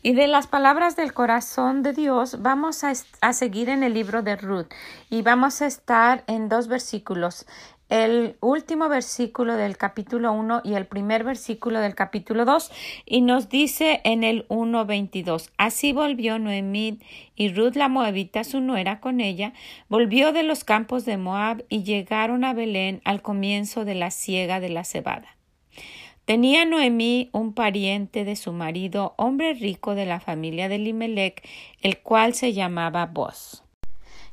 Y de las palabras del corazón de Dios vamos a, seguir en el libro de Ruth y vamos a estar en dos versículos. El último versículo del capítulo 1 y el primer versículo del capítulo 2 y nos dice en el 1.22 Así volvió Noemí y Ruth la Moabita, su nuera, con ella, volvió de los campos de Moab y llegaron a Belén al comienzo de la siega de la cebada. Tenía Noemí un pariente de su marido, hombre rico de la familia de Limelec, el cual se llamaba Boz.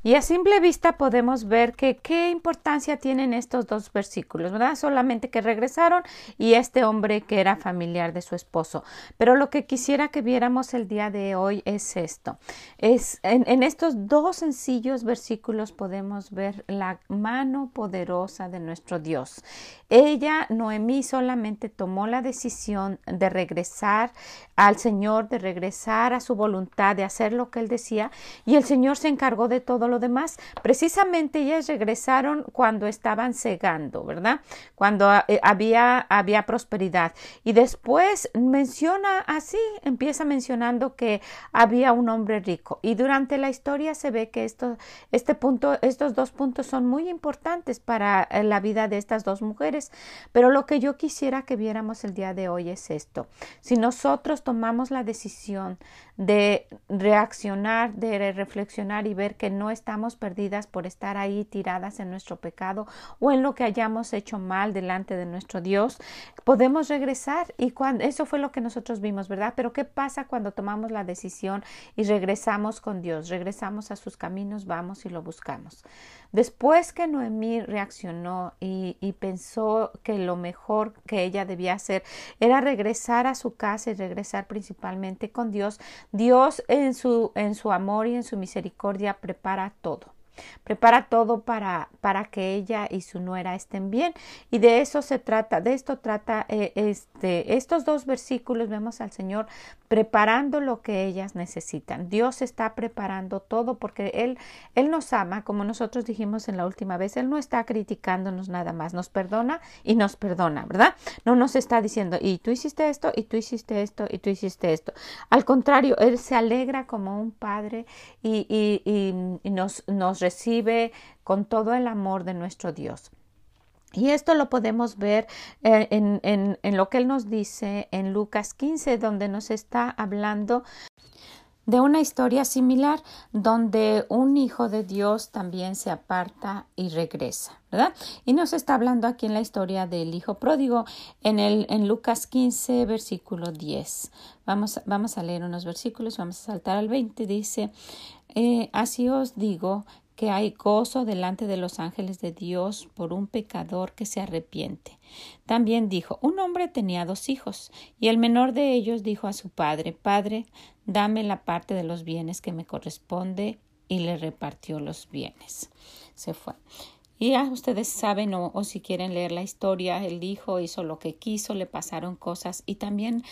Y a simple vista podemos ver que qué importancia tienen estos dos versículos, ¿verdad? Solamente que regresaron y este hombre que era familiar de su esposo. Pero lo que quisiera que viéramos el día de hoy es esto. Es en, estos dos sencillos versículos podemos ver la mano poderosa de nuestro Dios. Ella, Noemí, solamente tomó la decisión de regresar al Señor, de regresar a su voluntad, de hacer lo que Él decía, y el Señor se encargó de todo lo demás. Precisamente ellas regresaron cuando estaban cegando, ¿verdad? Cuando eh, había, había prosperidad. Y después menciona así, empieza mencionando que había un hombre rico. Y durante la historia se ve que esto, este punto, estos dos puntos son muy importantes para eh, la vida de estas dos mujeres pero lo que yo quisiera que viéramos el día de hoy es esto. Si nosotros tomamos la decisión de reaccionar, de reflexionar y ver que no estamos perdidas por estar ahí tiradas en nuestro pecado o en lo que hayamos hecho mal delante de nuestro Dios, podemos regresar y cuando eso fue lo que nosotros vimos, ¿verdad? Pero ¿qué pasa cuando tomamos la decisión y regresamos con Dios? Regresamos a sus caminos, vamos y lo buscamos. Después que Noemí reaccionó y, pensó que lo mejor que ella debía hacer era regresar a su casa y regresar principalmente con Dios, Dios en su, en su amor y en su misericordia prepara todo. Prepara todo para, para que ella y su nuera estén bien. Y de eso se trata, de esto trata eh, este, estos dos versículos. Vemos al Señor preparando lo que ellas necesitan. Dios está preparando todo porque Él, Él nos ama, como nosotros dijimos en la última vez. Él no está criticándonos nada más. Nos perdona y nos perdona, ¿verdad? No nos está diciendo, y tú hiciste esto, y tú hiciste esto, y tú hiciste esto. Al contrario, Él se alegra como un padre y, y, y nos, nos recibe con todo el amor de nuestro Dios. Y esto lo podemos ver eh, en, en, lo que Él nos dice en Lucas 15, donde nos está hablando de una historia similar donde un hijo de Dios también se aparta y regresa, ¿verdad? Y nos está hablando aquí en la historia del hijo pródigo en, el, en Lucas 15, versículo 10. Vamos, vamos a leer unos versículos, vamos a saltar al 20, dice, eh, así os digo que hay gozo delante de los ángeles de Dios por un pecador que se arrepiente. También dijo, un hombre tenía dos hijos, y el menor de ellos dijo a su padre, Padre, dame la parte de los bienes que me corresponde, y le repartió los bienes. Se fue. Y ya ustedes saben o, si quieren leer la historia, el hijo hizo lo que quiso, le pasaron cosas y también,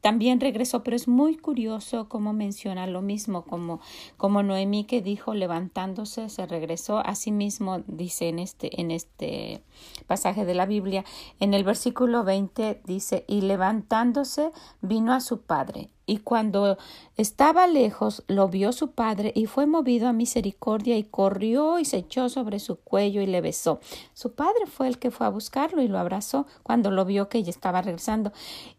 también regresó, pero es muy curioso cómo menciona lo mismo, como, como Noemí que dijo levantándose, se regresó, así mismo dice en este, en este pasaje de la Biblia, en el versículo 20 dice, y levantándose vino a su padre y cuando estaba lejos lo vio su padre y fue movido a misericordia y corrió y se echó sobre su cuello y le besó. Su padre fue el que fue a buscarlo y lo abrazó cuando lo vio que ella estaba regresando.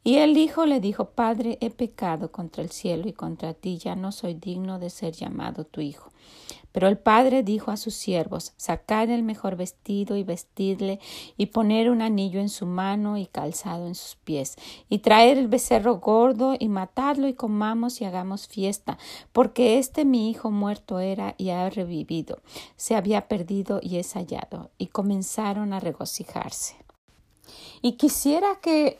Y el hijo le dijo Padre, he pecado contra el cielo y contra ti, ya no soy digno de ser llamado tu hijo. Pero el padre dijo a sus siervos Sacad el mejor vestido y vestidle, y poner un anillo en su mano y calzado en sus pies, y traer el becerro gordo y matadlo y comamos y hagamos fiesta, porque este mi hijo muerto era y ha revivido, se había perdido y es hallado. Y comenzaron a regocijarse. Y quisiera que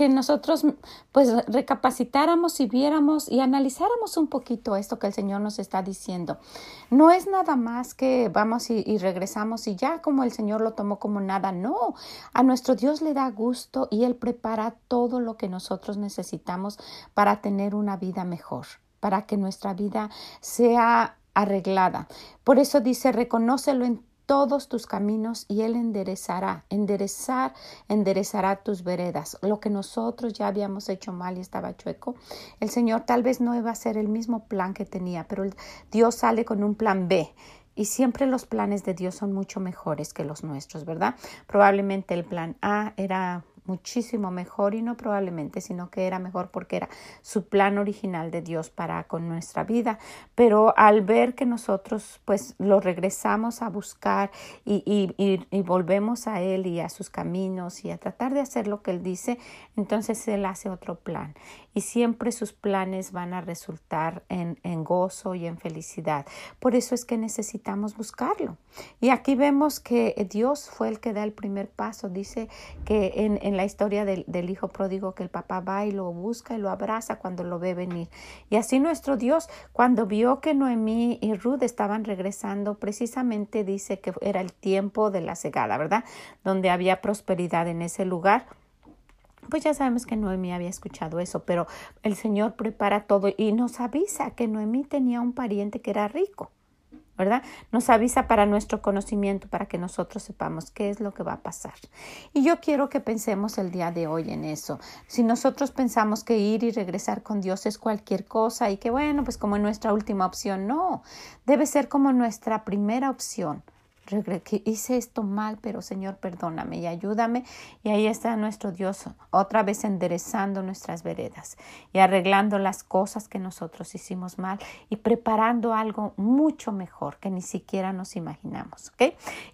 que nosotros pues recapacitáramos y viéramos y analizáramos un poquito esto que el Señor nos está diciendo. No es nada más que vamos y, regresamos y ya como el Señor lo tomó como nada, no. A nuestro Dios le da gusto y Él prepara todo lo que nosotros necesitamos para tener una vida mejor, para que nuestra vida sea arreglada. Por eso dice, reconócelo en todos tus caminos y Él enderezará, enderezar, enderezará tus veredas. Lo que nosotros ya habíamos hecho mal y estaba chueco, el Señor tal vez no iba a ser el mismo plan que tenía, pero Dios sale con un plan B. Y siempre los planes de Dios son mucho mejores que los nuestros, ¿verdad? Probablemente el plan A era muchísimo mejor y no probablemente, sino que era mejor porque era su plan original de Dios para con nuestra vida. Pero al ver que nosotros pues lo regresamos a buscar y, y, y, volvemos a Él y a sus caminos y a tratar de hacer lo que Él dice, entonces Él hace otro plan y siempre sus planes van a resultar en, en gozo y en felicidad. Por eso es que necesitamos buscarlo. Y aquí vemos que Dios fue el que da el primer paso. Dice que en, en la historia del, del, hijo pródigo que el papá va y lo busca y lo abraza cuando lo ve venir. Y así nuestro Dios, cuando vio que Noemí y Ruth estaban regresando, precisamente dice que era el tiempo de la cegada, ¿verdad? Donde había prosperidad en ese lugar pues ya sabemos que Noemí había escuchado eso, pero el Señor prepara todo y nos avisa que Noemí tenía un pariente que era rico. ¿Verdad? Nos avisa para nuestro conocimiento, para que nosotros sepamos qué es lo que va a pasar. Y yo quiero que pensemos el día de hoy en eso. Si nosotros pensamos que ir y regresar con Dios es cualquier cosa y que bueno, pues como nuestra última opción, no, debe ser como nuestra primera opción hice esto mal, pero Señor, perdóname y ayúdame. Y ahí está nuestro Dios, otra vez enderezando nuestras veredas y arreglando las cosas que nosotros hicimos mal y preparando algo mucho mejor que ni siquiera nos imaginamos.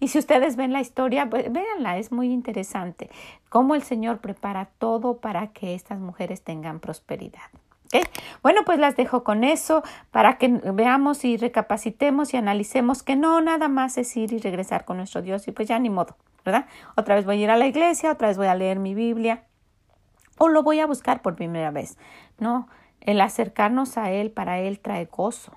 Y si ustedes ven la historia, pues, véanla, es muy interesante cómo el Señor prepara todo para que estas mujeres tengan prosperidad. Bueno, pues las dejo con eso para que veamos y recapacitemos y analicemos que no nada más es ir y regresar con nuestro Dios y pues ya ni modo, ¿verdad? Otra vez voy a ir a la iglesia, otra vez voy a leer mi Biblia o lo voy a buscar por primera vez. No, el acercarnos a Él para Él trae gozo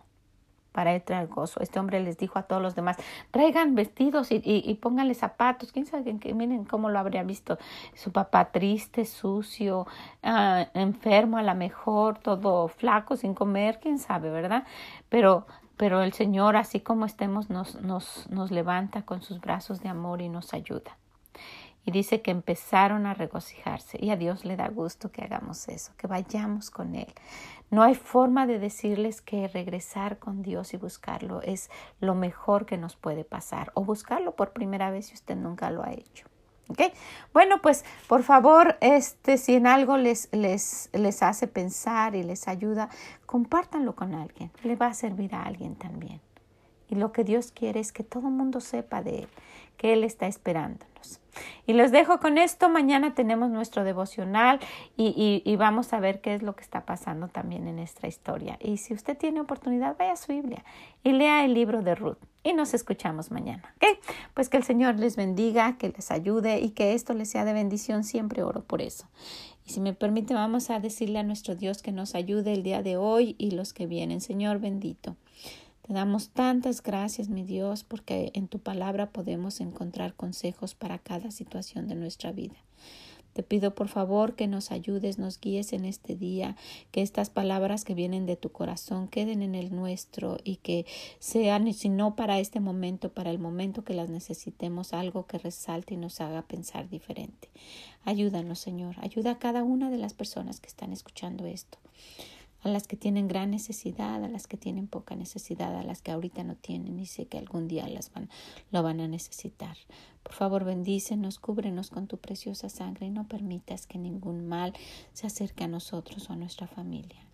para él traer gozo. Este hombre les dijo a todos los demás, traigan vestidos y, y, y pónganle zapatos. ¿Quién sabe? Que, miren cómo lo habría visto. Su papá triste, sucio, uh, enfermo a lo mejor, todo flaco, sin comer, quién sabe, ¿verdad? Pero, pero el Señor, así como estemos, nos, nos, nos levanta con sus brazos de amor y nos ayuda. Y dice que empezaron a regocijarse y a Dios le da gusto que hagamos eso, que vayamos con Él. No hay forma de decirles que regresar con Dios y buscarlo es lo mejor que nos puede pasar o buscarlo por primera vez si usted nunca lo ha hecho. Bueno, pues por favor, este, si en algo les, les, les hace pensar y les ayuda, compártanlo con alguien. Le va a servir a alguien también. Y lo que Dios quiere es que todo el mundo sepa de Él, que Él está esperándonos. Y los dejo con esto. Mañana tenemos nuestro devocional y, vamos a ver qué es lo que está pasando también en nuestra historia. Y si usted tiene oportunidad, vaya a su Biblia y lea el libro de Ruth. Y nos escuchamos mañana. ¿Ok? Pues que el Señor les bendiga, que les ayude y que esto les sea de bendición. Siempre oro por eso. Y si me permite, vamos a decirle a nuestro Dios que nos ayude el día de hoy y los que vienen. Señor bendito. Te damos tantas gracias, mi Dios, porque en tu palabra podemos encontrar consejos para cada situación de nuestra vida. Te pido por favor que nos ayudes, nos guíes en este día, que estas palabras que vienen de tu corazón queden en el nuestro y que sean, si no para este momento, para el momento que las necesitemos, algo que resalte y nos haga pensar diferente. Ayúdanos, Señor, ayuda a cada una de las personas que están escuchando esto a las que tienen gran necesidad, a las que tienen poca necesidad, a las que ahorita no tienen y sé que algún día las van, lo van a necesitar. Por favor, bendícenos, cúbrenos con tu preciosa sangre y no permitas que ningún mal se acerque a nosotros o a nuestra familia.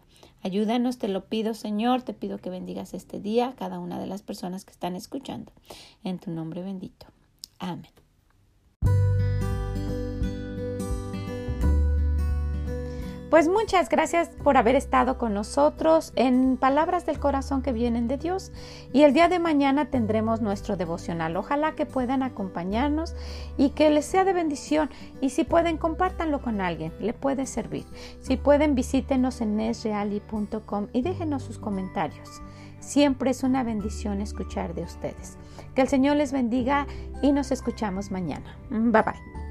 Ayúdanos, te lo pido, Señor, te pido que bendigas este día a cada una de las personas que están escuchando. En tu nombre bendito. Amén. Pues muchas gracias por haber estado con nosotros en Palabras del Corazón que vienen de Dios. Y el día de mañana tendremos nuestro devocional. Ojalá que puedan acompañarnos y que les sea de bendición. Y si pueden, compártanlo con alguien. Le puede servir. Si pueden, visítenos en nesreali.com y déjenos sus comentarios. Siempre es una bendición escuchar de ustedes. Que el Señor les bendiga y nos escuchamos mañana. Bye bye.